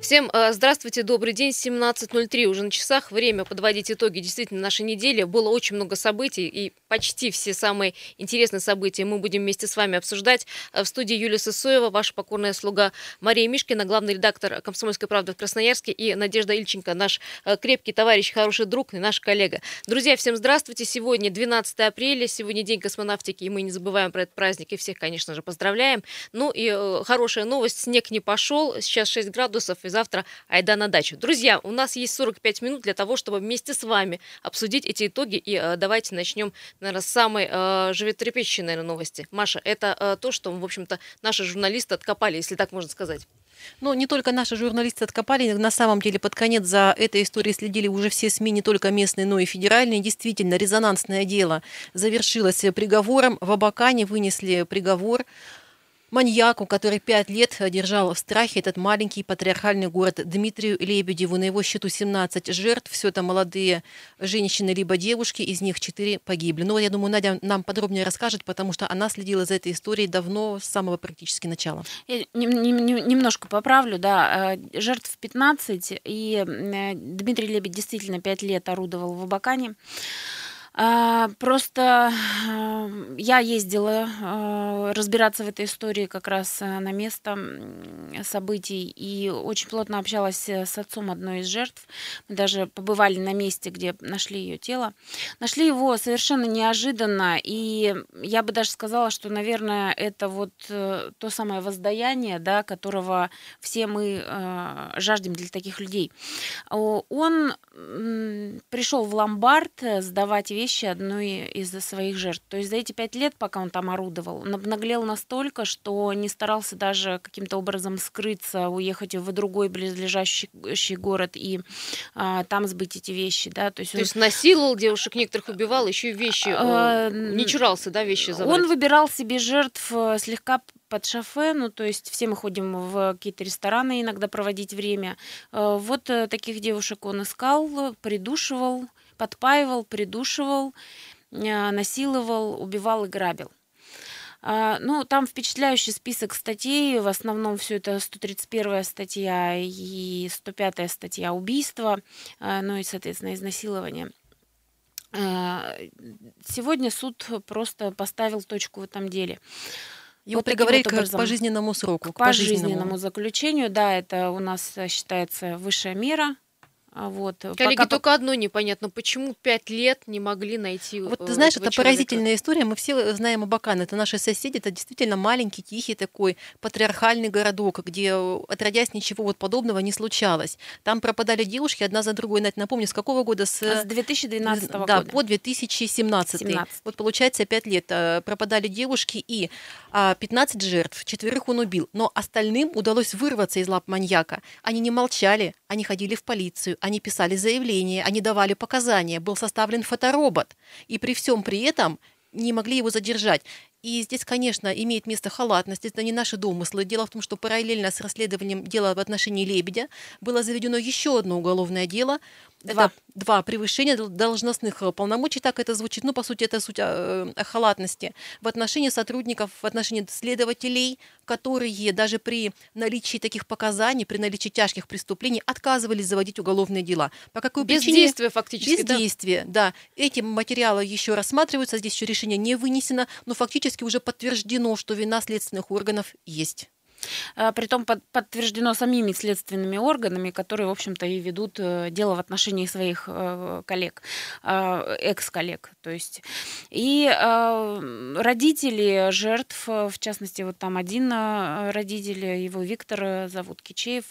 Всем э, здравствуйте, добрый день, 17.03 уже на часах, время подводить итоги действительно нашей недели. Было очень много событий и почти все самые интересные события мы будем вместе с вами обсуждать. Э, в студии Юлия Сысоева, ваша покорная слуга Мария Мишкина, главный редактор «Комсомольской правды» в Красноярске и Надежда Ильченко, наш э, крепкий товарищ, хороший друг и наш коллега. Друзья, всем здравствуйте. Сегодня 12 апреля, сегодня день космонавтики, и мы не забываем про этот праздник и всех, конечно же, поздравляем. Ну и хорошая новость, снег не пошел, сейчас 6 градусов, и завтра айда на дачу. Друзья, у нас есть 45 минут для того, чтобы вместе с вами обсудить эти итоги. И э, давайте начнем, наверное, с самой э, животрепещущей, наверное, новости. Маша, это э, то, что, в общем-то, наши журналисты откопали, если так можно сказать. Ну, не только наши журналисты откопали, на самом деле под конец за этой историей следили уже все СМИ, не только местные, но и федеральные. Действительно, резонансное дело завершилось приговором. В Абакане вынесли приговор маньяку, который пять лет держал в страхе этот маленький патриархальный город Дмитрию Лебедеву. На его счету 17 жертв. Все это молодые женщины либо девушки, из них 4 погибли. Но я думаю, Надя нам подробнее расскажет, потому что она следила за этой историей давно, с самого практически начала. Я немножко поправлю, да. Э, жертв 15, и э, Дмитрий Лебедь действительно 5 лет орудовал в Абакане. А, просто э, я ездила э, разбираться в этой истории как раз э, на место событий и очень плотно общалась с отцом одной из жертв. Мы даже побывали на месте, где нашли ее тело. Нашли его совершенно неожиданно, и я бы даже сказала, что, наверное, это вот то самое воздаяние, да, которого все мы жаждем для таких людей. Он пришел в ломбард сдавать вещи одной из своих жертв. То есть за эти пять лет, пока он там орудовал, он обнаглел настолько, что не старался даже каким-то образом скрыться, уехать в другой близлежащий город и а, там сбыть эти вещи, да. То есть, То он... есть насиловал девушек, некоторых убивал, еще и вещи, а, не чурался, да, вещи забрать? Он выбирал себе жертв э, слегка под шофе, ну, то есть все мы ходим в какие-то рестораны иногда проводить время. Э, вот э, таких девушек он искал, придушивал, подпаивал, придушивал, э, насиловал, убивал и грабил. А, ну, там впечатляющий список статей. В основном все это 131 статья и 105 статья убийства, ну и, соответственно, изнасилование. Сегодня суд просто поставил точку в этом деле. Его вот приговорили вот к пожизненному сроку. К пожизненному. пожизненному заключению, да, это у нас считается высшая мера вот. Э, Коллеги, пока... только одно непонятно, почему пять лет не могли найти Вот ты знаешь, это человека? поразительная история. Мы все знаем Абакан, это наши соседи, это действительно маленький, тихий такой патриархальный городок, где э, отродясь ничего вот подобного не случалось. Там пропадали девушки одна за другой. Надь, напомню, с какого года? С, с 2012 да, года. Да, по 2017. 17. Вот получается пять лет пропадали девушки и 15 а, жертв, четверых он убил. Но остальным удалось вырваться из лап маньяка. Они не молчали, они ходили в полицию, они писали заявления, они давали показания, был составлен фоторобот. И при всем при этом не могли его задержать. И здесь, конечно, имеет место халатность, это не наши домыслы. Дело в том, что параллельно с расследованием дела в отношении Лебедя было заведено еще одно уголовное дело Два. Это два превышения должностных э, полномочий, так это звучит. Ну, по сути, это суть о, о халатности в отношении сотрудников, в отношении следователей, которые даже при наличии таких показаний, при наличии тяжких преступлений отказывались заводить уголовные дела. По какой Бездействие причине? фактически. Бездействие, да? да. Эти материалы еще рассматриваются, здесь еще решение не вынесено, но фактически уже подтверждено, что вина следственных органов есть. А, притом подтверждено самими следственными органами, которые, в общем-то, и ведут э, дело в отношении своих э, коллег, экс-коллег. То есть. И родители жертв, в частности, вот там один родитель, его Виктор зовут Кичеев,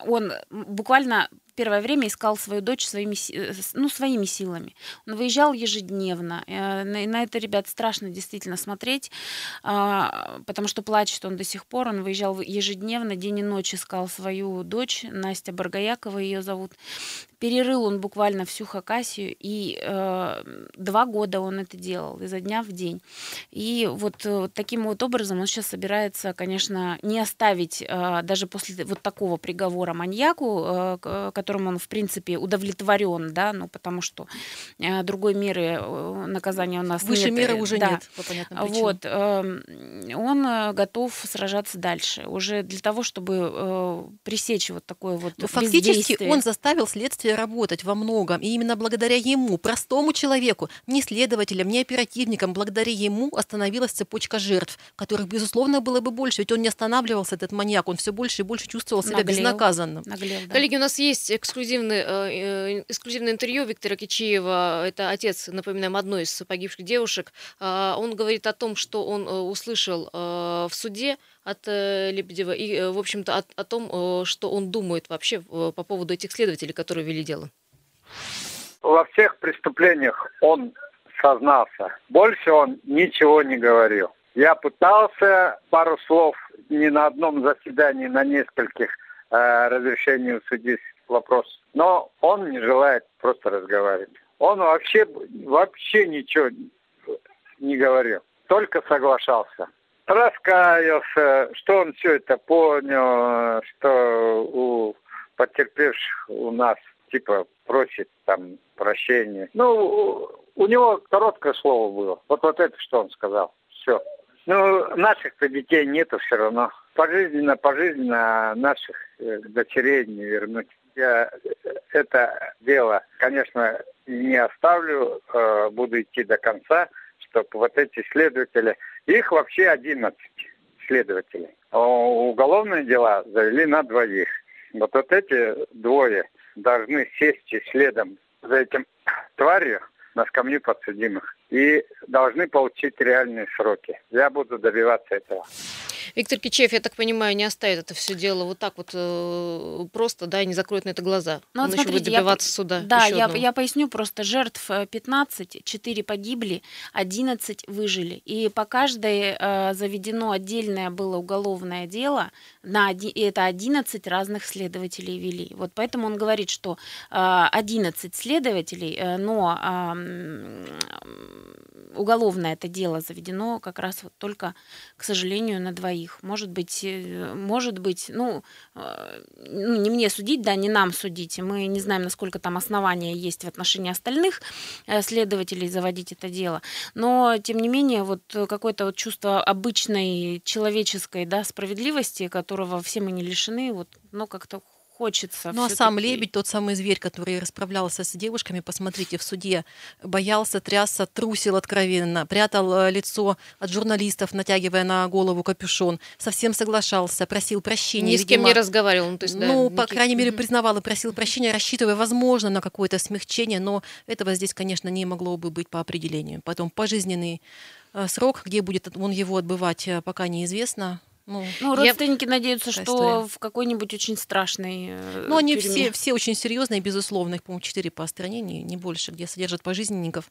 он буквально первое время искал свою дочь своими, э, ну, своими силами. Он выезжал ежедневно. Э, на это, ребят, страшно действительно смотреть, а, потому что плачет он до сих пор. Он выезжал ежедневно, день и ночь искал свою дочь, Настя Баргаякова ее зовут. Перерыл он буквально всю Хакасию, и э, два года он это делал, изо дня в день. И вот э, таким вот образом он сейчас собирается, конечно, не оставить, э, даже после вот такого приговора маньяку, э, которым он, в принципе, удовлетворен, да, ну, потому что э, другой меры э, наказания у нас Выше нет. меры уже да. нет, по понятным причинам. Вот, э, он готов сражаться дальше, уже для того, чтобы э, пресечь вот такое вот Но Фактически он заставил следствие работать во многом, и именно благодаря ему, простому человеку, не следователям, не оперативникам, благодаря ему остановилась цепочка жертв, которых, безусловно, было бы больше, ведь он не останавливался, этот маньяк, он все больше и больше чувствовал себя Наглел. безнаказанным. наглел, да. Коллеги, у нас есть эксклюзивный, э, э, эксклюзивное интервью Виктора Кичиева. Это отец, напоминаем, одной из погибших девушек. А, Он говорит о том, что он э, услышал э, в суде от э, Лебедева и, э, в общем-то, от- о том, э, что он думает вообще по поводу этих следователей, которые вели дело. Во всех преступлениях он сознался. Больше он ничего не говорил. Я пытался пару слов не на одном заседании, на нескольких э, разрешению судить вопрос. Но он не желает просто разговаривать. Он вообще, вообще ничего не говорил, только соглашался. Раскаялся, что он все это понял, что у потерпевших у нас типа просит там прощения. Ну, у- него короткое слово было. Вот вот это, что он сказал. Все. Ну, наших-то детей нету все равно. Пожизненно, пожизненно наших э, дочерей не вернуть. Я э, это дело, конечно, не оставлю, э, буду идти до конца, чтобы вот эти следователи, их вообще 11 следователей. А уголовные дела завели на двоих. Вот, вот эти двое должны сесть следом за этим тварью на скамью подсудимых и должны получить реальные сроки. Я буду добиваться этого. Виктор Кичеев, я так понимаю, не оставит это все дело вот так вот э, просто, да, и не закроет на это глаза. Ну, Он вот еще смотрите, я добиваться по- суда. Да, я, одного. я поясню просто. Жертв э, 15, 4 погибли, 11 выжили. И по каждой э, заведено отдельное было уголовное дело, на оди- и это 11 разных следователей вели. Вот поэтому он говорит, что э, 11 следователей, э, но уголовное это дело заведено как раз вот только, к сожалению, на двоих. Может быть, э, может быть, ну, э, ну, не мне судить, да, не нам судить. Мы не знаем, насколько там основания есть в отношении остальных э, следователей заводить это дело. Но, тем не менее, вот какое-то вот чувство обычной человеческой да, справедливости, которого все мы не лишены, вот, но как-то хочется. Ну а сам лебедь, тот самый зверь, который расправлялся с девушками, посмотрите, в суде боялся, трясся, трусил откровенно, прятал э, лицо от журналистов, натягивая на голову капюшон, совсем соглашался, просил прощения. Ни с кем не видимо, разговаривал. Ну, то есть, да, ну, по никаких- крайней мере, признавал и просил прощения, рассчитывая, возможно, на какое-то смягчение, но этого здесь, конечно, не могло бы быть по определению. Потом пожизненный э, срок, где будет он его отбывать, э, пока неизвестно. Ну, Ну, Я- родственники надеются, Такая что история. в какой-нибудь очень страшной э, Ну, они тюрьме. все, все очень серьезные, безусловно, их, по-моему, четыре по стране, не, не больше, где содержат пожизненников.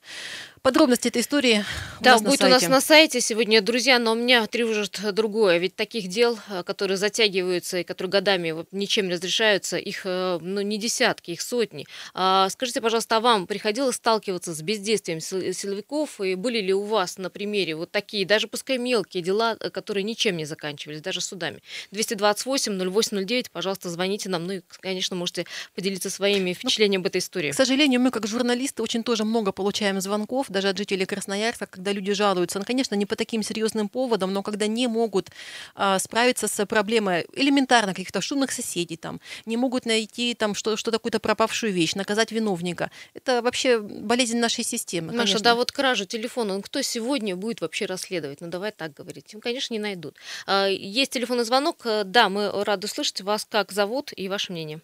Подробности этой истории у Да, нас на будет у нас сайте. на сайте сегодня, друзья, но меня тревожит другое. Ведь таких дел, э, которые затягиваются и которые годами вот ничем не разрешаются, их э, ну, не десятки, их сотни. А скажите, пожалуйста, а вам приходилось сталкиваться с бездействием сил- силовиков? И были ли у вас на примере вот такие, даже пускай мелкие дела, э, которые ничем не заканчивались, даже судами? 228-0809, пожалуйста, звоните нам. Ну и, конечно, можете поделиться своими впечатлениями об этой истории. К сожалению, мы, как журналисты, очень тоже много получаем звонков, даже от жителей Красноярска, когда люди жалуются, ну, конечно, не по таким серьезным поводам, но когда не могут а, справиться с проблемой элементарно каких-то шумных соседей, там, не могут найти там что, что какую-то пропавшую вещь, наказать виновника. Это вообще болезнь нашей системы. Маша, конечно. да вот кражу телефона, ну, кто сегодня будет вообще расследовать? Ну давай так говорить. Ну, конечно, не найдут. А, Есть телефонный звонок. Э, Да, мы рады слышать вас. Как зовут и ваше мнение?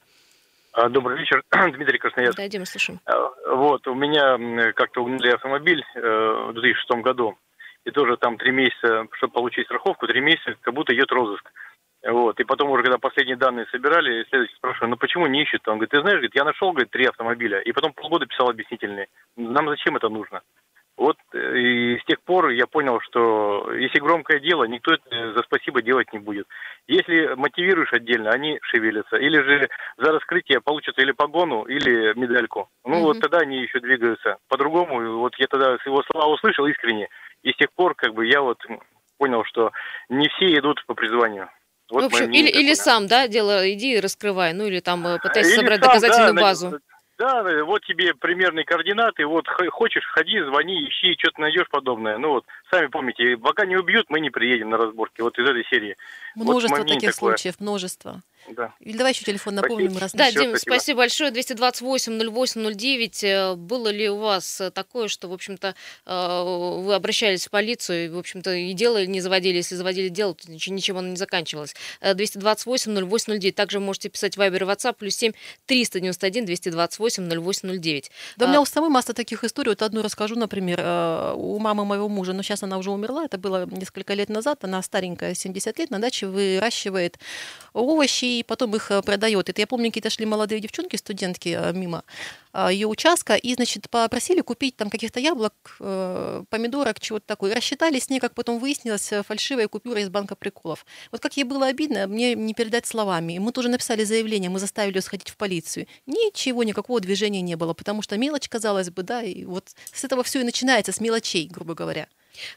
А, Добрый вечер, Дмитрий Красноярск. Да, Дима, слушаем. А, Вот, у меня как-то угнали автомобиль э, в 2006 году. И тоже там три месяца, чтобы получить страховку, три месяца, как будто идет розыск. Вот. И потом уже, когда последние данные собирали, следователь спрашиваю, ну почему не ищут? Он говорит, ты знаешь, говорит, я нашел, говорит, три автомобиля. И потом полгода писал объяснительные. Нам зачем это нужно? Вот э, и с тех пор я понял, что если громкое дело, никто это за спасибо делать не будет. Если мотивируешь отдельно, они шевелятся. Или же за раскрытие получат или погону, или медальку. Ну Мгм. вот тогда они еще двигаются. По-другому, вот я тогда его слова услышал искренне. И с тех пор, как бы, я вот понял, что не все идут по призванию. Вот в общем, или, или сам, да, дело, иди и раскрывай, ну или там э, пытайся или собрать сам, доказательную да, базу. Да, вот тебе примерные координаты, вот хочешь, ходи, звони, ищи, что-то найдешь подобное. Ну вот, сами помните, пока не убьют, мы не приедем на разборки. Вот из этой серии. Множество вот таких такое. случаев, множество. Да. Или давай еще телефон напомним. Спасибо. Раз да, Дим, спасибо. спасибо большое. 228-08-09. Э, было ли у вас э, такое, что, в общем-то, э, вы обращались в полицию, и, в общем-то, и дело не заводили, если заводили дело, то ничего оно не заканчивалось. 228-08-09. Также можете писать в Viber и WhatsApp, плюс 7 391 228 0809. Да, у меня у самой масса таких историй. Вот одну расскажу, например, у мамы моего мужа, но сейчас она уже умерла, это было несколько лет назад, она старенькая, 70 лет, на даче выращивает овощи, и потом их э, продает. Это я помню, какие-то шли молодые девчонки, студентки э, мимо а, ее участка, и, значит, попросили купить там каких-то яблок, э, помидорок, чего-то такое. И рассчитали с ней, как потом выяснилось, фальшивая купюра из банка приколов. Вот как ей было обидно, мне не передать словами. Мы тоже написали заявление, мы заставили ее сходить в полицию. Ничего, никакого движения не было, потому что мелочь, казалось бы, да, и вот с этого все и начинается, с мелочей, грубо говоря.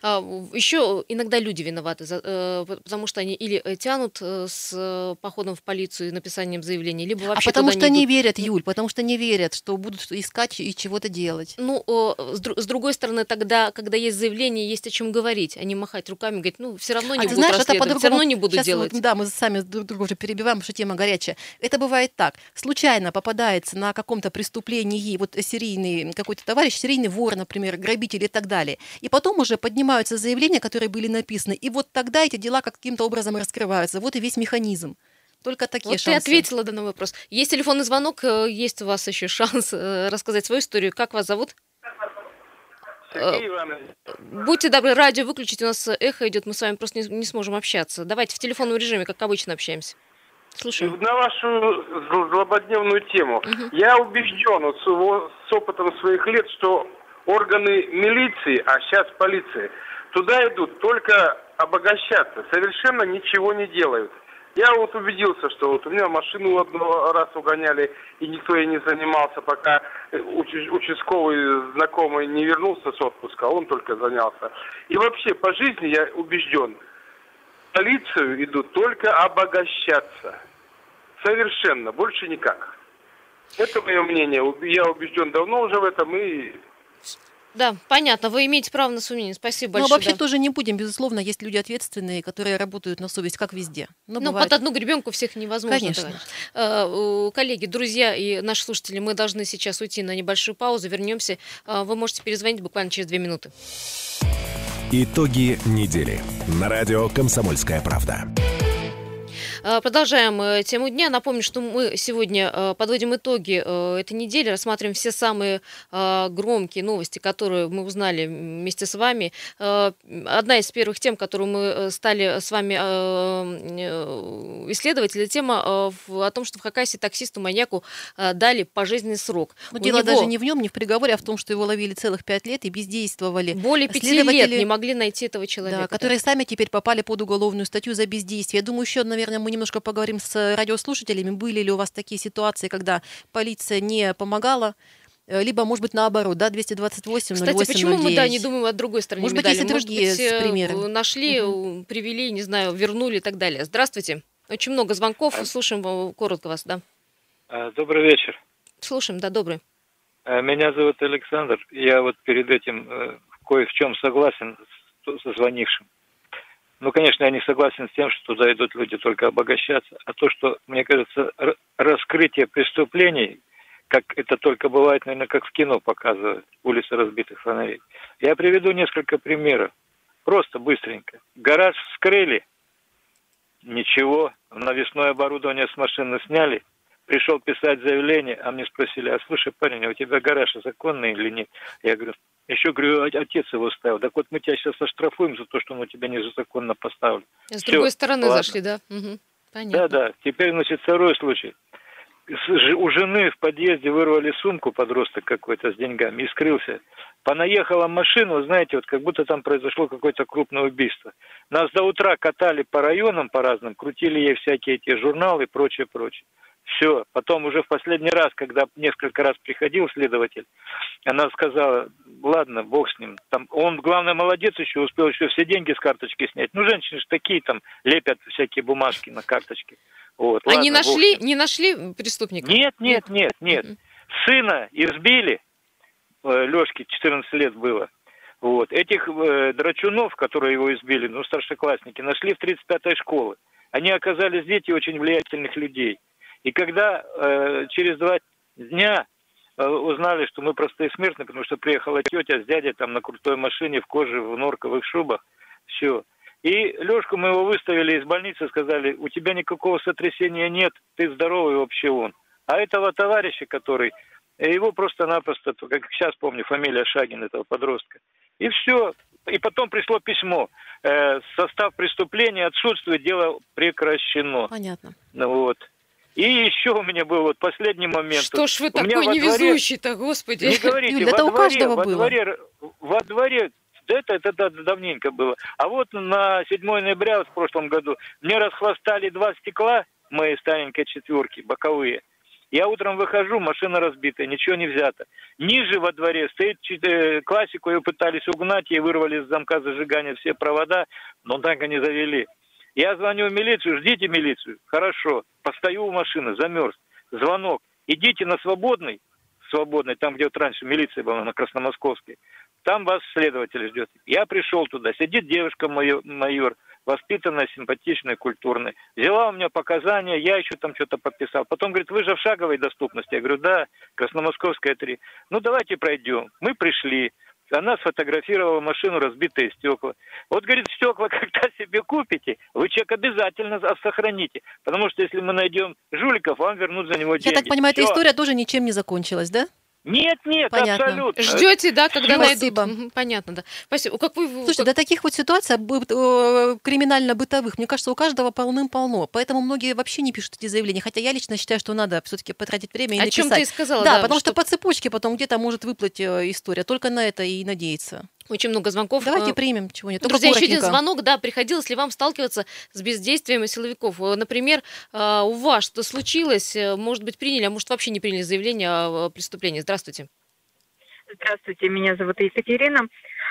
А, еще иногда люди виноваты, э, потому что они или э, тянут э, с походом в полицию и написанием заявления, либо а вообще А потому что не, не верят, Юль, потому что не верят, что будут искать и чего-то делать. Ну, с другой стороны, тогда, когда есть заявление, есть о чем говорить, а не махать руками, говорить, ну, все равно не а буду знаешь, это все равно не буду Сейчас делать. Вот, да, мы сами друг друга уже перебиваем, потому что тема горячая. Это бывает так. Случайно попадается на каком-то преступлении вот серийный какой-то товарищ, серийный вор, например, грабитель и так далее. И потом уже поднимаются заявления, которые были написаны, и вот тогда эти дела каким-то образом раскрываются. Вот и весь механизм. Только такие вот шансы. ты ответила на вопрос. Есть телефонный звонок, э, есть у вас еще шанс э, рассказать свою историю. Как вас зовут? Сергей Иванович. Будьте добры, радио выключить, у нас эхо идет, мы с вами просто не, не сможем общаться. Давайте в телефонном режиме, как обычно, общаемся. Слушаю. На вашу злободневную тему. Угу. Я убежден вот, с, с опытом своих лет, что органы милиции, а сейчас полиции, Туда идут только обогащаться, совершенно ничего не делают. Я вот убедился, что вот у меня машину одного раз угоняли, и никто ей не занимался, пока участковый знакомый не вернулся с отпуска, а он только занялся. И вообще по жизни я убежден, полицию идут только обогащаться. Совершенно, больше никак. Это мое мнение. Я убежден давно уже в этом и да, понятно. Вы имеете право на сомнение. Спасибо большое. Но вообще да. тоже не будем, безусловно, есть люди ответственные, которые работают на совесть, как везде. Но ну, бывает... под одну гребенку всех невозможно. Конечно. Э, коллеги, друзья и наши слушатели, мы должны сейчас уйти на небольшую паузу. Вернемся. Э, вы можете перезвонить буквально через две минуты. Итоги недели. На радио «Комсомольская правда». Э, продолжаем э, тему дня. Напомню, что мы сегодня э, подводим итоги этой недели, рассматриваем все самые громкие новости, которые мы узнали вместе с вами. Одна из первых тем, которую мы стали с вами исследовать, это тема о том, что в Хакасии таксисту маньяку дали пожизненный срок. Но дело него... даже не в нем, не в приговоре, а в том, что его ловили целых пять лет и бездействовали. Более пяти лет не могли найти этого человека. Да, которые сами теперь попали под уголовную статью за бездействие. Я думаю, еще, наверное, мы немножко поговорим с радиослушателями. Были ли у вас такие ситуации, когда полиция не помогала? Э, либо, может быть, наоборот, да, 228 Кстати, 08, почему 09. мы, да, не думаем о другой стороне Может медали? быть, есть и другие может быть, примеры. нашли, угу. привели, не знаю, вернули и так далее. Здравствуйте. Очень много звонков, а... слушаем коротко вас, да. А, добрый вечер. Слушаем, да, добрый. Меня зовут Александр. Я вот перед этим э, кое в чем согласен с звонившим. Ну, конечно, я не согласен с тем, что туда идут люди только обогащаться. А то, что, мне кажется, раскрытие преступлений, как это только бывает, наверное, как в кино показывают, улицы разбитых фонарей. Я приведу несколько примеров. Просто быстренько. Гараж вскрыли, ничего, навесное оборудование с машины сняли, пришел писать заявление, а мне спросили, а слушай, парень, а у тебя гараж законный или нет? Я говорю, еще, говорю, отец его ставил. Так вот мы тебя сейчас оштрафуем за то, что он у тебя незаконно поставлен. С Все, другой стороны ладно. зашли, да? Угу. Понятно. Да, да. Теперь, значит, второй случай. У жены в подъезде вырвали сумку подросток какой-то с деньгами и скрылся. Понаехала машина, знаете, вот как будто там произошло какое-то крупное убийство. Нас до утра катали по районам по разным, крутили ей всякие эти журналы и прочее, прочее. Все. Потом уже в последний раз, когда несколько раз приходил следователь, она сказала, ладно, бог с ним. Там, он, главное, молодец еще, успел еще все деньги с карточки снять. Ну, женщины же такие там лепят всякие бумажки на карточке. Вот, а ладно, не нашли, не нашли преступника? Нет, нет, нет, нет. Сына избили, э, Лешке 14 лет было. Вот. Этих э, драчунов, которые его избили, ну, старшеклассники, нашли в 35-й школе. Они оказались дети очень влиятельных людей. И когда э, через два дня э, узнали, что мы простые смертные, потому что приехала тетя с дядей там на крутой машине в коже, в норковых шубах, все. И Лешку мы его выставили из больницы, сказали, у тебя никакого сотрясения нет, ты здоровый вообще он. А этого товарища, который, его просто-напросто, как сейчас помню, фамилия Шагин, этого подростка. И все. И потом пришло письмо. Э, состав преступления отсутствует, дело прекращено. Понятно. Ну, вот. И еще у меня был вот последний момент. Что ж вы такой невезущий-то, господи. Не говорите, Юль, во это дворе, у каждого во было. Дворе, во дворе, да это, это, это давненько было. А вот на 7 ноября в прошлом году мне расхвостали два стекла моей старенькой четверки, боковые. Я утром выхожу, машина разбитая, ничего не взято. Ниже во дворе стоит э, классику, ее пытались угнать, ей вырвали из замка зажигания все провода, но так и не завели. Я звоню в милицию, ждите милицию. Хорошо, постою у машины, замерз. Звонок. Идите на свободный, свободный, там, где вот раньше милиция была, на Красномосковской. Там вас следователь ждет. Я пришел туда, сидит девушка майор, майор воспитанная, симпатичная, культурная. Взяла у меня показания, я еще там что-то подписал. Потом говорит, вы же в шаговой доступности. Я говорю, да, Красномосковская 3. Ну, давайте пройдем. Мы пришли. Она сфотографировала машину, разбитые стекла. Вот, говорит, стекла, когда себе купите, вы чек обязательно сохраните. Потому что если мы найдем жуликов, вам вернут за него деньги. Я так понимаю, Все. эта история тоже ничем не закончилась, да? Нет, нет, Понятно. абсолютно. Ждете, да, когда Спасибо. найдут. Понятно, да. Спасибо. Как вы, Слушайте, как... до таких вот ситуаций э, криминально-бытовых, мне кажется, у каждого полным-полно. Поэтому многие вообще не пишут эти заявления. Хотя я лично считаю, что надо все-таки потратить время и О написать. чем ты и сказала. Да, да потому что... что по цепочке потом где-то может выплыть э, история. Только на это и надеяться. Очень много звонков. Давайте э, примем чего-нибудь. Друзья, еще один звонок. Да, приходилось ли вам сталкиваться с бездействием силовиков? Э, например, э, у вас что случилось? Может быть, приняли, а может, вообще не приняли заявление о преступлении? Здравствуйте. Здравствуйте, меня зовут Екатерина.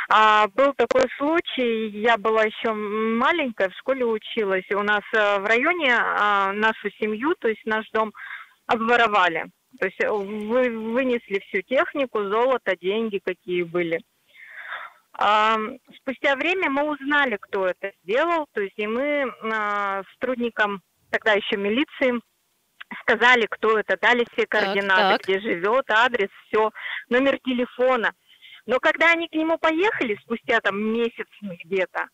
А, был такой случай, я была еще маленькая, в школе училась. У нас в районе а, нашу семью, то есть наш дом, обворовали. То есть вы, вынесли всю технику, золото, деньги какие были. Спустя время мы узнали, кто это сделал, то есть и мы а, сотрудникам тогда еще милиции сказали, кто это, дали все координаты, так, так. где живет, адрес, все, номер телефона. Но когда они к нему поехали, спустя там месяц где-то,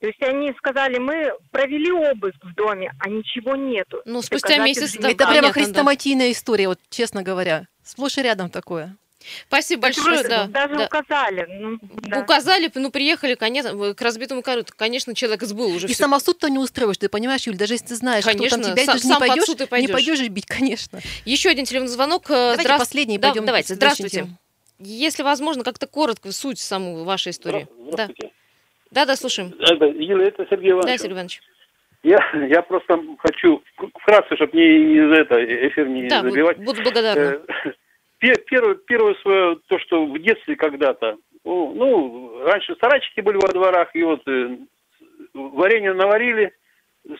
то есть они сказали, мы провели обыск в доме, а ничего нету. Ну, спустя месяц... Это, это прямо хрестоматийная да. история, вот честно говоря. Сплошь и рядом такое. Спасибо большое. Да, даже да. указали. Ну, да. Указали, ну, приехали конечно, к разбитому корыту. Конечно, человек сбыл уже. И все. самосуд-то не устроишь, ты понимаешь, Юль, даже если ты знаешь, конечно, что там тебя, сам, ты не пойдешь, не пойдешь. не пойдешь бить, конечно. Еще один телефонный звонок. Давайте Здра... последний, да, пойдем. Давайте, здравствуйте. Если возможно, как-то коротко суть саму вашей истории. Здравствуйте. Да, да, слушаем. Это, Юля, это Сергей Иванович. Да, Сергей Иванович. Я, я просто хочу вкратце, чтобы не из этого эфир не да, забивать. Буду благодарна. Первое, первое свое, то, что в детстве когда-то, ну, ну, раньше сарайчики были во дворах, и вот э, варенье наварили,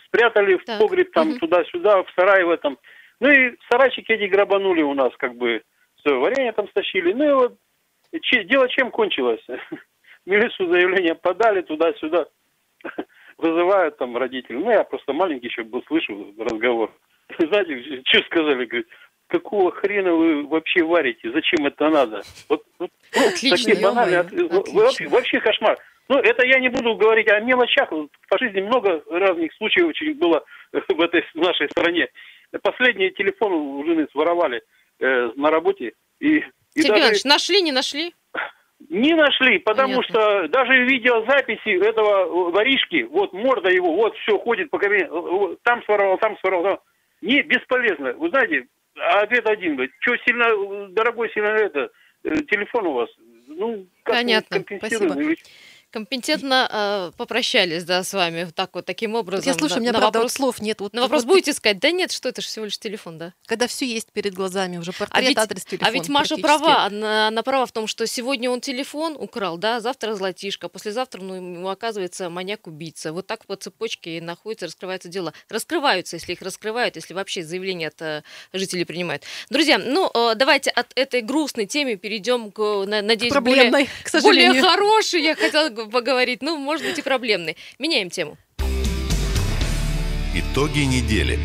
спрятали так. в погреб там угу. туда-сюда, в сарай в этом. Ну и сарайчики эти грабанули у нас, как бы, все, варенье там стащили. Ну и вот, че, дело чем кончилось? Милицию заявление подали туда-сюда, вызывают там родители. Ну, я просто маленький еще был, слышу разговор. Знаете, что сказали? Говорит, какого хрена вы вообще варите? Зачем это надо? Вот, вот ну, такие банальные, вообще, вообще кошмар. Ну, это я не буду говорить о мелочах. По жизни много разных случаев очень было в этой в нашей стране. Последний телефон у жены своровали э, на работе. И, и Сергей даже... нашли, не нашли? Не нашли, потому Понятно. что даже видеозаписи этого воришки, вот морда его, вот все ходит по кабинету, там своровал, там своровал. Там. Не, бесполезно. Вы знаете, а ответ один, говорит, что сильно, дорогой, сильно это, э, телефон у вас, ну, как Понятно, спасибо. Или... Компетентно э, попрощались, да, с вами так вот таким образом. Я слушаю, у меня, на правда, вопрос, вот слов нет. Вот, на вопрос вот, будете сказать, да нет, что это же всего лишь телефон, да? Когда все есть перед глазами, уже портрет, а ведь, адрес, телефон. А ведь Маша права, она, она права в том, что сегодня он телефон украл, да, завтра золотишко, послезавтра, ну, ему оказывается маньяк-убийца. Вот так по цепочке находятся, раскрываются дела. Раскрываются, если их раскрывают, если вообще заявления от э, жителей принимают. Друзья, ну, э, давайте от этой грустной темы перейдем к, надеюсь, Проблемной, более, к сожалению. более хорошей, я хотела поговорить, ну, может быть, и проблемной. Меняем тему. Итоги недели.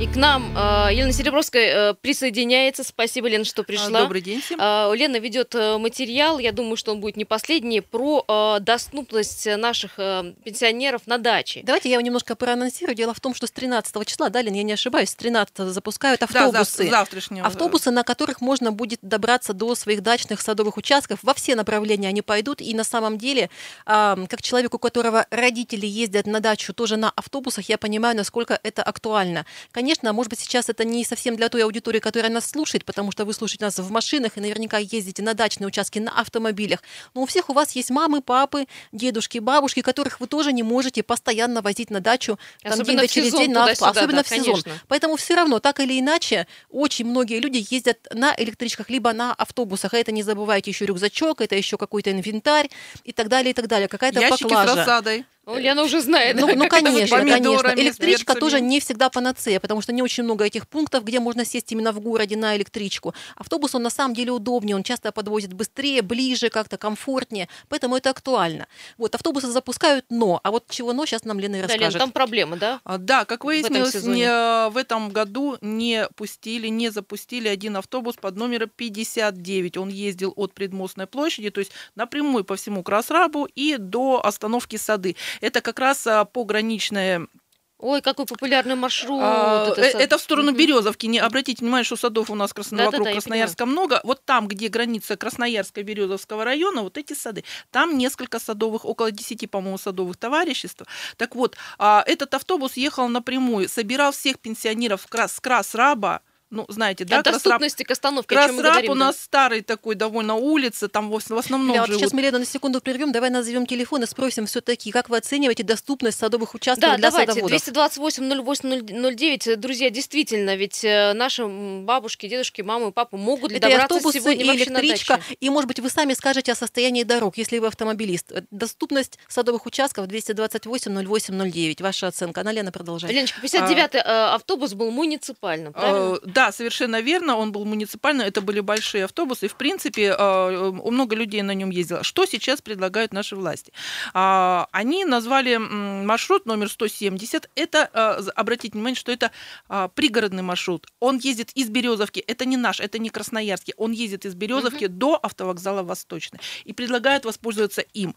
И к нам э, Елена Серебровская э, присоединяется. Спасибо, Лена, что пришла. Добрый день всем. Э, Лена ведет материал, я думаю, что он будет не последний, про доступность наших пенсионеров на даче. Давайте я его немножко проанонсирую. Дело в том, что с 13 числа, да, Лен, я не ошибаюсь, с 13 запускают автобусы. Да, завтрашнего. Автобусы, на которых можно будет добраться до своих дачных садовых участков. Во все направления они пойдут. И на самом деле, как человек, у которого родители ездят на дачу тоже на автобусах, я понимаю, насколько это актуально. Конечно, Конечно, может быть, сейчас это не совсем для той аудитории, которая нас слушает, потому что вы слушаете нас в машинах и наверняка ездите на дачные участки, на автомобилях. Но у всех у вас есть мамы, папы, дедушки, бабушки, которых вы тоже не можете постоянно возить на дачу там, особенно день через день, на авто, особенно да, в сезон. Конечно. Поэтому все равно, так или иначе, очень многие люди ездят на электричках, либо на автобусах. А это не забывайте еще рюкзачок, это еще какой-то инвентарь и так далее, и так далее. Какая-то Ящики поклажа. с рассадой. Ну, Лена уже знает. Ну, ну конечно, конечно. Электричка тоже не всегда панацея, потому что не очень много этих пунктов, где можно сесть именно в городе на электричку. Автобус, он на самом деле удобнее, он часто подвозит быстрее, ближе, как-то комфортнее, поэтому это актуально. Вот, автобусы запускают но, а вот чего но, сейчас нам Лена и Да, расскажет. Лен, там проблемы, да? А, Да, как выяснилось, в этом, не, в этом году не пустили, не запустили один автобус под номером 59. Он ездил от Предмостной площади, то есть напрямую по всему Красрабу и до остановки Сады. Это как раз а, пограничная Ой, какой популярный маршрут. А, это, э, сад. это в сторону. Березовки. Не обратите внимание, что садов у нас красно... Да-да-да, вокруг я Красноярска много. Вот там, где граница Красноярска-Березовского района, вот эти сады. Там несколько садовых, около 10, по-моему, садовых товариществ. Так вот, а, этот автобус ехал напрямую, собирал всех пенсионеров с Красраба, ну, знаете, да, О доступности к остановке, о чем мы Красраб говорим. у да. нас старый такой довольно улица, там в основном Ля, вот живут. сейчас мы, Лена, на секунду прервем. Давай назовем телефон и спросим все-таки, как вы оцениваете доступность садовых участков Да, для давайте, садоводов? 228-08-09. Друзья, действительно, ведь э, наши бабушки, дедушки, мамы, папы могут Это и добраться автобусы, сегодня и вообще на электричка. даче. И, может быть, вы сами скажете о состоянии дорог, если вы автомобилист. Э, Доступность садовых участков 228-08-09. Ваша оценка. Она, Лена, продолжает. Леночка, 59-й э, автобус был муниципальным, правильно? Э, Да, совершенно верно. Он был муниципальный. Это были большие автобусы. И, в принципе, э, много людей на нем ездило. Что сейчас предлагают наши власти? А, Они назвали маршрут номер 170. Это, э, обратите внимание, что это а, пригородный маршрут. Он ездит из Березовки. Это не наш, это не Красноярский. Он ездит из Березовки до автовокзала Восточный. И предлагают воспользоваться им.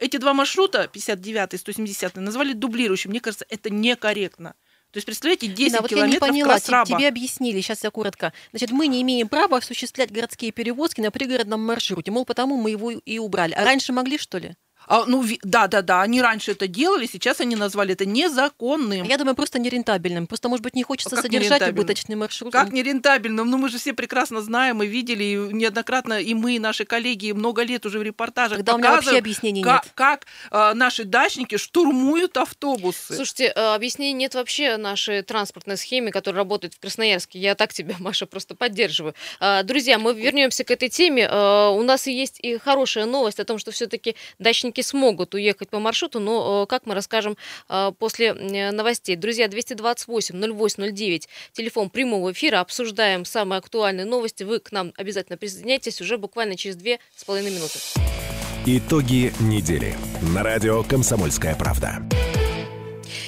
Эти два маршрута, 59 и 170, назвали дублирующим. Мне кажется, это некорректно. То есть, представляете, 10 Да, вот я не километров поняла, Красраба. тебе объяснили, сейчас я коротко. Значит, мы не имеем права осуществлять городские перевозки на пригородном маршруте, мол, потому мы его и убрали. А раньше могли, что ли? А, ну, да, да, да, они раньше это делали, сейчас они назвали это незаконным. Я думаю, просто нерентабельным. Просто, может быть, не хочется А как содержать убыточный маршрут. Как нерентабельным? Ну, мы же все прекрасно знаем и видели и неоднократно, и мы, и наши коллеги, много лет уже в репортажах Тогда у меня вообще объяснений как, нет. как, а, наши дачники штурмуют автобусы. Слушайте, э, объяснений нет вообще нашей транспортной схеме, которая работает в Красноярске. Я так тебя, Маша, просто поддерживаю. А, Друзья, мы вернемся к этой теме. Э, У нас и есть и хорошая новость о том, что все-таки дачники смогут уехать по маршруту, но э, как мы расскажем э, после новостей. Друзья, 228-08-09, телефон прямого эфира. Обсуждаем самые актуальные новости. Вы к нам обязательно присоединяйтесь уже буквально через две с половиной минуты. Итоги недели. На радио «Комсомольская правда».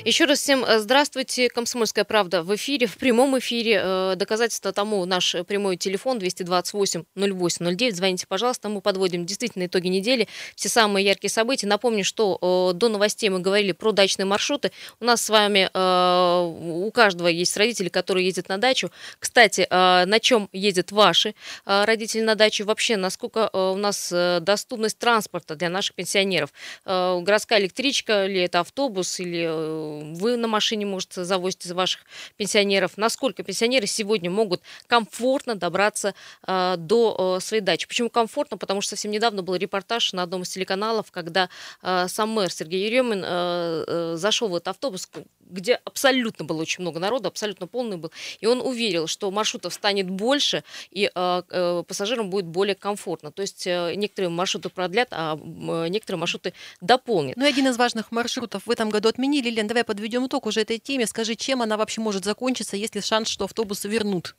Еще раз всем э, здравствуйте. Комсомольская правда в эфире, в прямом эфире. Э, Доказательство тому наш прямой телефон 228-08-09. Звоните, пожалуйста. Мы подводим действительно итоги недели, все самые яркие события. Напомню, что э, до новостей мы говорили про дачные маршруты. У нас с вами э, у каждого есть родители, которые ездят на дачу. Кстати, э, на чем ездят ваши э, родители на дачу? Вообще, насколько э, у нас э, доступность транспорта для наших пенсионеров? Э, Городская электричка, или это автобус, или э, вы на машине, может, завозите ваших пенсионеров. Насколько пенсионеры сегодня могут комфортно добраться до своей дачи? Почему комфортно? Потому что совсем недавно был репортаж на одном из телеканалов, когда сам мэр Сергей Еремин зашел в этот автобус, где абсолютно было очень много народу, абсолютно полный был, и он уверил, что маршрутов станет больше, и э, э, пассажирам будет более комфортно. То есть э, некоторые маршруты продлят, а э, некоторые маршруты дополнят. Ну один из важных маршрутов в этом году отменили. Лен, давай подведем итог уже этой теме. Скажи, чем она вообще может закончиться, если шанс, что автобусы вернут?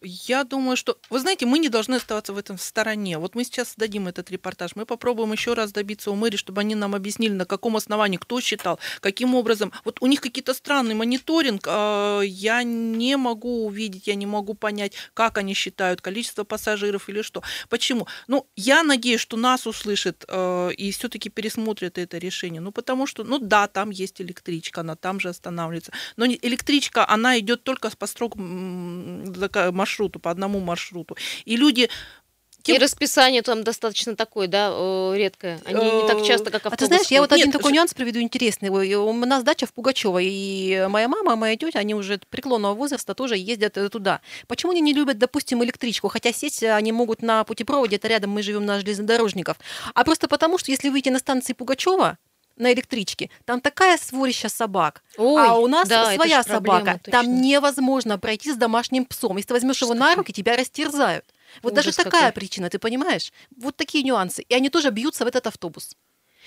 Я думаю, что... Вы знаете, мы не должны оставаться в этом стороне. Вот мы сейчас дадим этот репортаж. Мы попробуем еще раз добиться у мэрии, чтобы они нам объяснили, на каком основании, кто считал, каким образом. Вот у них какие-то странный мониторинг. А, я не могу увидеть, я не могу понять, как они считают, количество пассажиров или что. Почему? Ну, я надеюсь, что нас услышат а, и все-таки пересмотрят это решение. Ну, потому что, ну да, там есть электричка, она там же останавливается. Но электричка, она идет только по строк маршруту, по одному маршруту. И люди тем... И расписание там достаточно такое, да, редкое. Они не так часто, как автобус. А ты знаешь, я вот один Нет, такой нюанс приведу интересный. У нас дача в Пугачево, и моя мама, моя тетя, они уже преклонного возраста тоже ездят э, туда. Почему они не любят, допустим, электричку? Хотя сесть они могут на путепроводе, это рядом мы живем на железнодорожников. А просто потому, что если выйти на станции Пугачева, на электричке, там такая сворища собак, Ой, а у нас да, своя собака, точно. там невозможно пройти с домашним псом. Если ты возьмешь его на руки, тебя растерзают. Вот Ужас даже такая какой. причина, ты понимаешь? Вот такие нюансы. И они тоже бьются в этот автобус.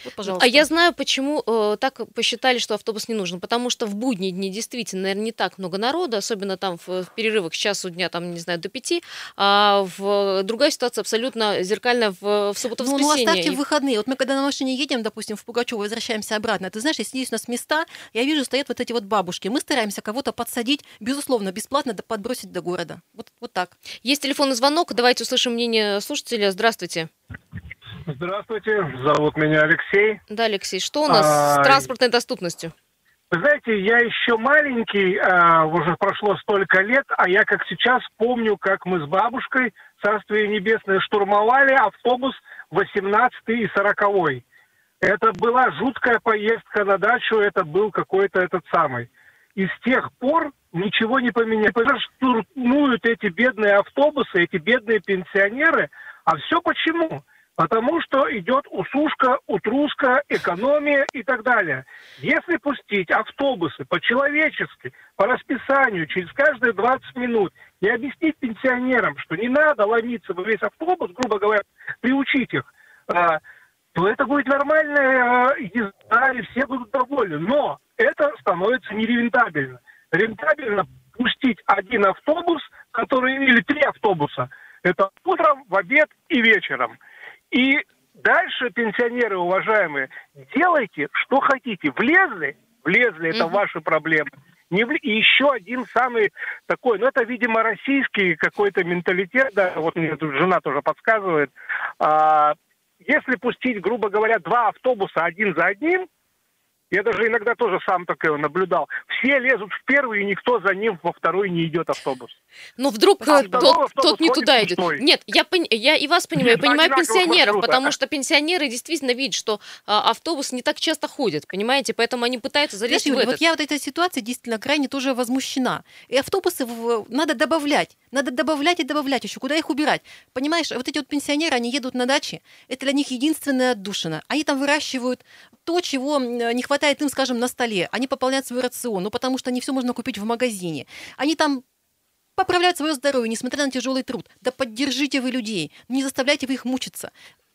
Вот, пожалуйста. А я знаю, почему э, так посчитали, что автобус не нужен. Потому что в будние дни действительно, наверное, не так много народу, особенно там в, в перерывах с часу дня, там, не знаю, до пяти. А в другая ситуация абсолютно зеркальная в, в субботу-воскресенье. Ну, ну, оставьте выходные. Вот мы когда на машине едем, допустим, в Пугачево, возвращаемся обратно, ты знаешь, если есть у нас места, я вижу, стоят вот эти вот бабушки. Мы стараемся кого-то подсадить, безусловно, бесплатно подбросить до города. Вот, вот так. Есть телефонный звонок. Давайте услышим мнение слушателя. Здравствуйте. Здравствуйте, зовут меня Алексей. Да, Алексей, что у нас а, с транспортной доступностью? Вы знаете, я еще маленький, а, уже прошло столько лет, а я как сейчас помню, как мы с бабушкой, Царствие Небесное, штурмовали автобус 18 и 40 -й. Это была жуткая поездка на дачу, это был какой-то этот самый. И с тех пор ничего не поменялось. Штурмуют эти бедные автобусы, эти бедные пенсионеры. А все почему? Потому что идет усушка, утруска, экономия и так далее. Если пустить автобусы по-человечески, по расписанию, через каждые 20 минут, и объяснить пенсионерам, что не надо ломиться в весь автобус, грубо говоря, приучить их, а, то это будет нормально, езда, и все будут довольны. Но это становится нерентабельно. Рентабельно пустить один автобус, который, или три автобуса, это утром, в обед и вечером – и дальше, пенсионеры уважаемые, делайте, что хотите. Влезли, влезли, это угу. ваши проблемы. Не в... И еще один самый такой, ну это, видимо, российский какой-то менталитет, да, вот мне тут жена тоже подсказывает. А, если пустить, грубо говоря, два автобуса один за одним, я даже иногда тоже сам такое наблюдал. Все лезут в первый, и никто за ним во второй не идет автобус. Ну, вдруг а тот, тот не туда идет. Нет, я, я и вас понимаю, я понимаю пенсионеров, маршрута. потому что пенсионеры действительно видят, что а, автобус не так часто ходит, понимаете? Поэтому они пытаются залезть Знаешь, в этот. Вот я вот этой ситуации действительно крайне тоже возмущена. И автобусы в, надо добавлять. Надо добавлять и добавлять еще. Куда их убирать? Понимаешь, вот эти вот пенсионеры, они едут на даче, это для них единственная отдушина. Они там выращивают то, чего не хватает им, скажем, на столе. Они пополняют свой рацион, ну потому что не все можно купить в магазине. Они там поправляют свое здоровье, несмотря на тяжелый труд. Да поддержите вы людей, не заставляйте вы их мучиться.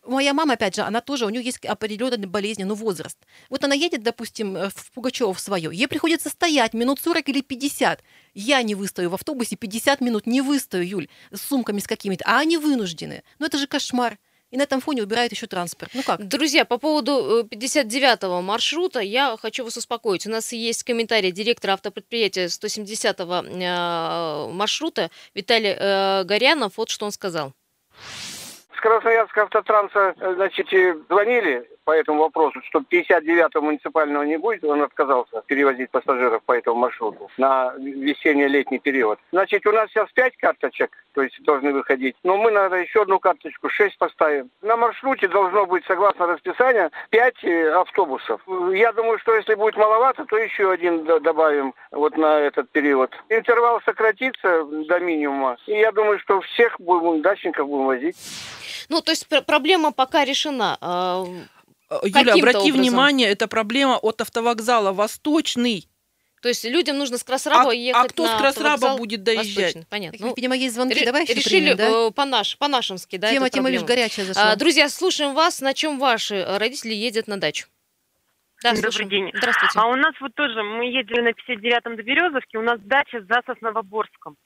Моя мама, опять же, она тоже, у нее есть определенная болезнь, ну, возраст. Вот она едет, допустим, э, в Пугачева в свое, ей приходится стоять минут 40 или 50. Я не выстою в автобусе 50 минут, не выстою, Юль, с сумками с какими-то, а они вынуждены. Ну, это же кошмар и на этом фоне убирают еще транспорт. Ну как? Друзья, по поводу 59-го э, маршрута я хочу вас успокоить. У нас есть комментарий директора автопредприятия 170-го э, маршрута Виталий э, Горянов. Вот что он сказал. С Красноярска автотранса, значит, звонили по этому вопросу, что 59-го муниципального не будет, он отказался перевозить пассажиров по этому маршруту на весенне-летний период. Значит, у нас сейчас 5 карточек, то есть должны выходить. Но мы, наверное, еще одну карточку, 6 поставим. На маршруте должно быть, согласно расписанию, 5 э, автобусов. Я думаю, что если будет маловато, то еще один добавим вот на этот период. Интервал сократится до минимума. И я думаю, что всех будем, дачников будем возить. Ну, то есть проблема пока решена. А, э, Юля, обрати образом. внимание, это проблема от автовокзала Восточный. То есть людям нужно с Красраба а, ехать А кто на с Красраба будет доезжать? Восточный. Понятно. Так, ну, видимо, есть звонки. Давай еще Решили примем, да? Э, по-наш, по-нашенски, да, Тема, тема лишь горячая зашла. А, друзья, слушаем вас. На чем ваши родители ездят на дачу? Да, Добрый слушаем. день. Здравствуйте. А у нас вот тоже, мы ездили на 59-м до Березовки, у нас дача за Сосновоборском.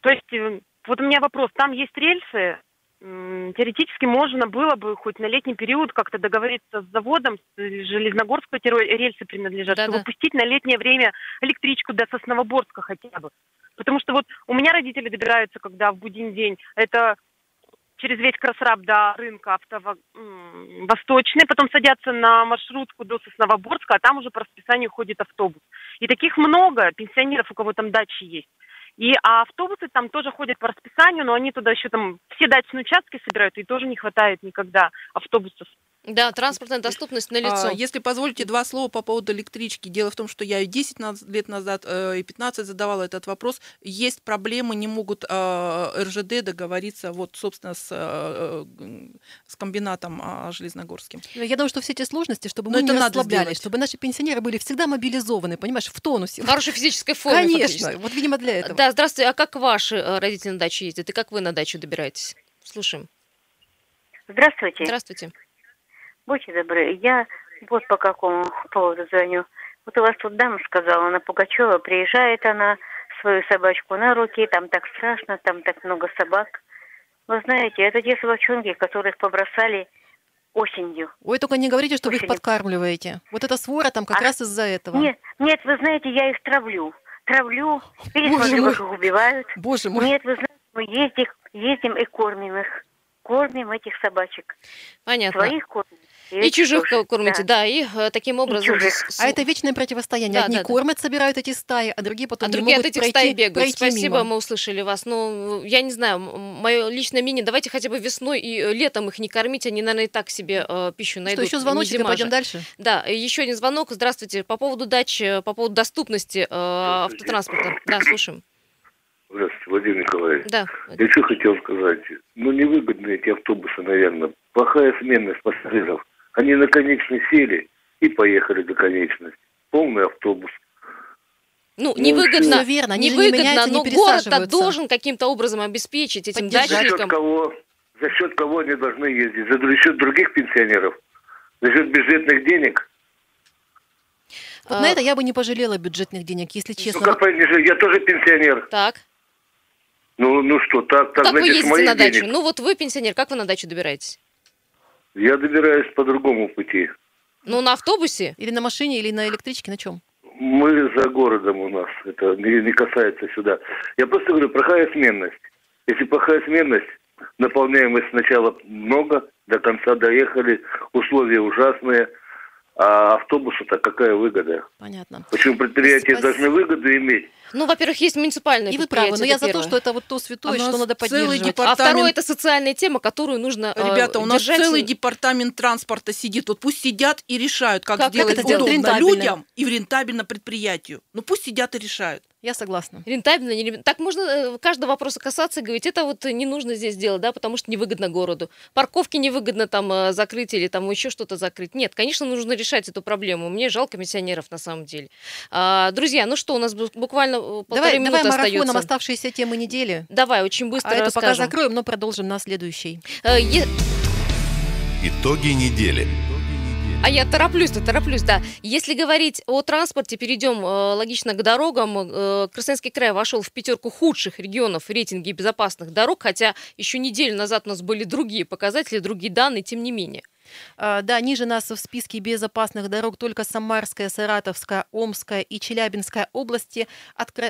То есть, э, вот у меня вопрос, там есть рельсы, теоретически можно было бы хоть на летний период как-то договориться с заводом, с Железногорского рельсы принадлежат, да, чтобы пустить на летнее время электричку до Сосновоборска хотя бы. Потому что вот у меня родители добираются, когда в будний день, это через весь Красраб до рынка автово... Восточный, потом садятся на маршрутку до Сосновоборска, а там уже по расписанию ходит автобус. И таких много пенсионеров, у кого там дачи есть. И а автобусы там тоже ходят по расписанию, но они туда еще там все дачные участки собирают, и тоже не хватает никогда автобусов. Да, транспортная доступность на лицо. А, если позволите, два слова по поводу электрички. Дело в том, что я и 10 лет назад, э, и 15 задавала этот вопрос. Есть проблемы, не могут э, РЖД договориться, вот, собственно, с, э, с комбинатом э, железногорским. Я думаю, что все эти сложности, чтобы Но мы не расслаблялись, чтобы наши пенсионеры были всегда мобилизованы, понимаешь, в тонусе. В хорошей физической форме. Конечно, вот, видимо, для этого. Да, здравствуйте. А как ваши э, родители на дачу ездят? И как вы на дачу добираетесь? Слушаем. Здравствуйте. Здравствуйте. Будьте добры, я вот по какому поводу звоню. Вот у вас тут дама сказала, на Пугачева приезжает она, свою собачку на руки, там так страшно, там так много собак. Вы знаете, это те собачонки, которых побросали осенью. Ой, только не говорите, что осенью. вы их подкармливаете. Вот эта свора там как а? раз из-за этого. Нет, нет, вы знаете, я их травлю. Травлю, пересмотрю, их убивают. Боже мой. Нет, вы знаете, мы ездим, ездим и кормим их. Кормим этих собачек. Понятно. Своих кормим. И чужих кормите, да, да и э, таким образом... А это вечное противостояние. Да, Одни да, кормят, да. собирают эти стаи, а другие потом а другие могут от этих пройти, стаи бегают. Пройти Спасибо, мимо. мы услышали вас. Ну, я не знаю, мое личное мнение, давайте хотя бы весной и э, летом их не кормить, они, наверное, и так себе э, пищу найдут. Что, еще звоночек, и пойдем дальше? Да, еще один звонок. Здравствуйте. По поводу дач, э, по поводу доступности э, автотранспорта. Да, слушаем. Здравствуйте, Владимир Николаевич. Да. Я что хотел сказать. Ну, невыгодны эти автобусы, наверное. Плохая сменность пассажиров. Они на конечной сели и поехали до конечности. Полный автобус. Ну, ну невыгодно, верно, они невыгодно, не но город должен каким-то образом обеспечить этим дачникам. За счет кого? За счет кого они должны ездить? За счет других пенсионеров? За счет бюджетных денег? Вот а... на это я бы не пожалела бюджетных денег, если ну, честно. Ну, как я тоже пенсионер. Так. Ну, ну что, так, так, как знаете, вы ездите на дачу? Денег. Ну, вот вы пенсионер, как вы на дачу добираетесь? Я добираюсь по другому пути. Ну, на автобусе? Или на машине, или на электричке, на чем? Мы за городом у нас, это не, касается сюда. Я просто говорю, плохая сменность. Если плохая сменность, наполняемость сначала много, до конца доехали, условия ужасные – а автобусу-то какая выгода? Понятно. Почему предприятия Спасибо. должны выгоду иметь? Ну, во-первых, есть муниципальные И вы правы, но я за то, что это вот то святое, а что надо поддерживать. Департамент... А второе, это социальная тема, которую нужно э, Ребята, у нас держать... целый департамент транспорта сидит. Вот пусть сидят и решают, как, как сделать как это удобно людям и рентабельно предприятию. Ну, пусть сидят и решают. Я согласна. Рентабельно, не рентабельно. Так можно э, каждого вопроса касаться и говорить, это вот не нужно здесь делать, да, потому что невыгодно городу. Парковки невыгодно там э, закрыть или там еще что-то закрыть. Нет, конечно, нужно решать эту проблему. Мне жалко пенсионеров на самом деле. А, друзья, ну что, у нас буквально э, полторы давай, минуты давай остается. марафоном оставшиеся темы недели. Давай, очень быстро А это расскажем. пока закроем, но продолжим на следующей. Итоги недели. А я тороплюсь-то, тороплюсь, да. Если говорить о транспорте, перейдем э, логично к дорогам. Э, Красноярский край вошел в пятерку худших регионов в рейтинге безопасных дорог, хотя еще неделю назад у нас были другие показатели, другие данные, тем не менее. А, да, ниже нас в списке безопасных дорог только Самарская, Саратовская, Омская и Челябинская области.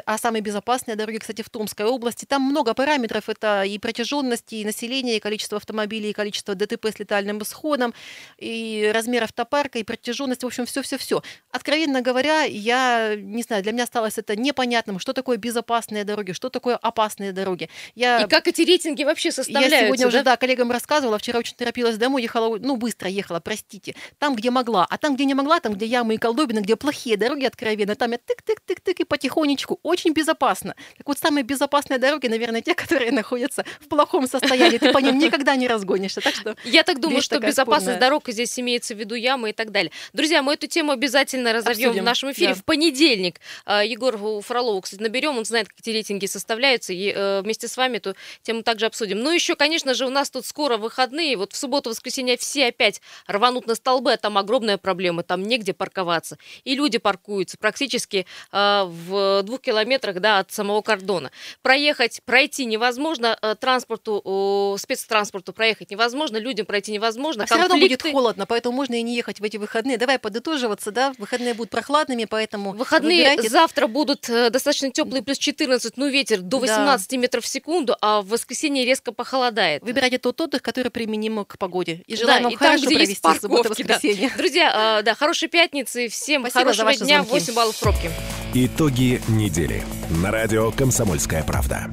А самые безопасные дороги, кстати, в Томской области. Там много параметров. Это и протяженность, и население, и количество автомобилей, и количество ДТП с летальным исходом, и размер автопарка, и протяженность. В общем, все-все-все. Откровенно говоря, я не знаю, для меня осталось это непонятным, что такое безопасные дороги, что такое опасные дороги. Я... И как эти рейтинги вообще составляются? Я сегодня да? уже, да, коллегам рассказывала, вчера очень торопилась домой, ехала, ну, быстро ехала, простите, там, где могла, а там, где не могла, там, где ямы и колдобины, где плохие дороги откровенно, там я тык-тык-тык-тык и потихонечку, очень безопасно. Так вот, самые безопасные дороги, наверное, те, которые находятся в плохом состоянии, ты по ним никогда не разгонишься, так что... Я так думаю, что безопасность дорог здесь имеется в виду ямы и так далее. Друзья, мы эту тему обязательно разовьем в нашем эфире в понедельник. А, Егор Фролова, кстати, наберем, он знает, как эти рейтинги составляются, и э, вместе с вами эту тему также обсудим. Ну, еще, конечно же, у нас тут скоро выходные, вот в субботу-воскресенье все опять рванут на столбы, а там огромная проблема, там негде парковаться. И люди паркуются практически э, в двух километрах да, от самого кордона. Проехать, пройти невозможно, э, транспорту, э, спецтранспорту проехать невозможно, людям пройти невозможно. А все равно будет холодно, поэтому можно и не ехать в эти выходные. Давай подытоживаться, да, выходные будут прохладными, поэтому Выходные выбирайте... завтра будут э, достаточно теплые, плюс 14, ну ветер до 18 да. метров в секунду, а в воскресенье резко похолодает. Выбирайте тот отдых, который применим к погоде. И желаем да, вам и там, где провести парковки. Да. Друзья, э, да, хорошей пятницы, всем Спасибо хорошего дня, звонки. 8 баллов пробки. Итоги недели на радио «Комсомольская правда».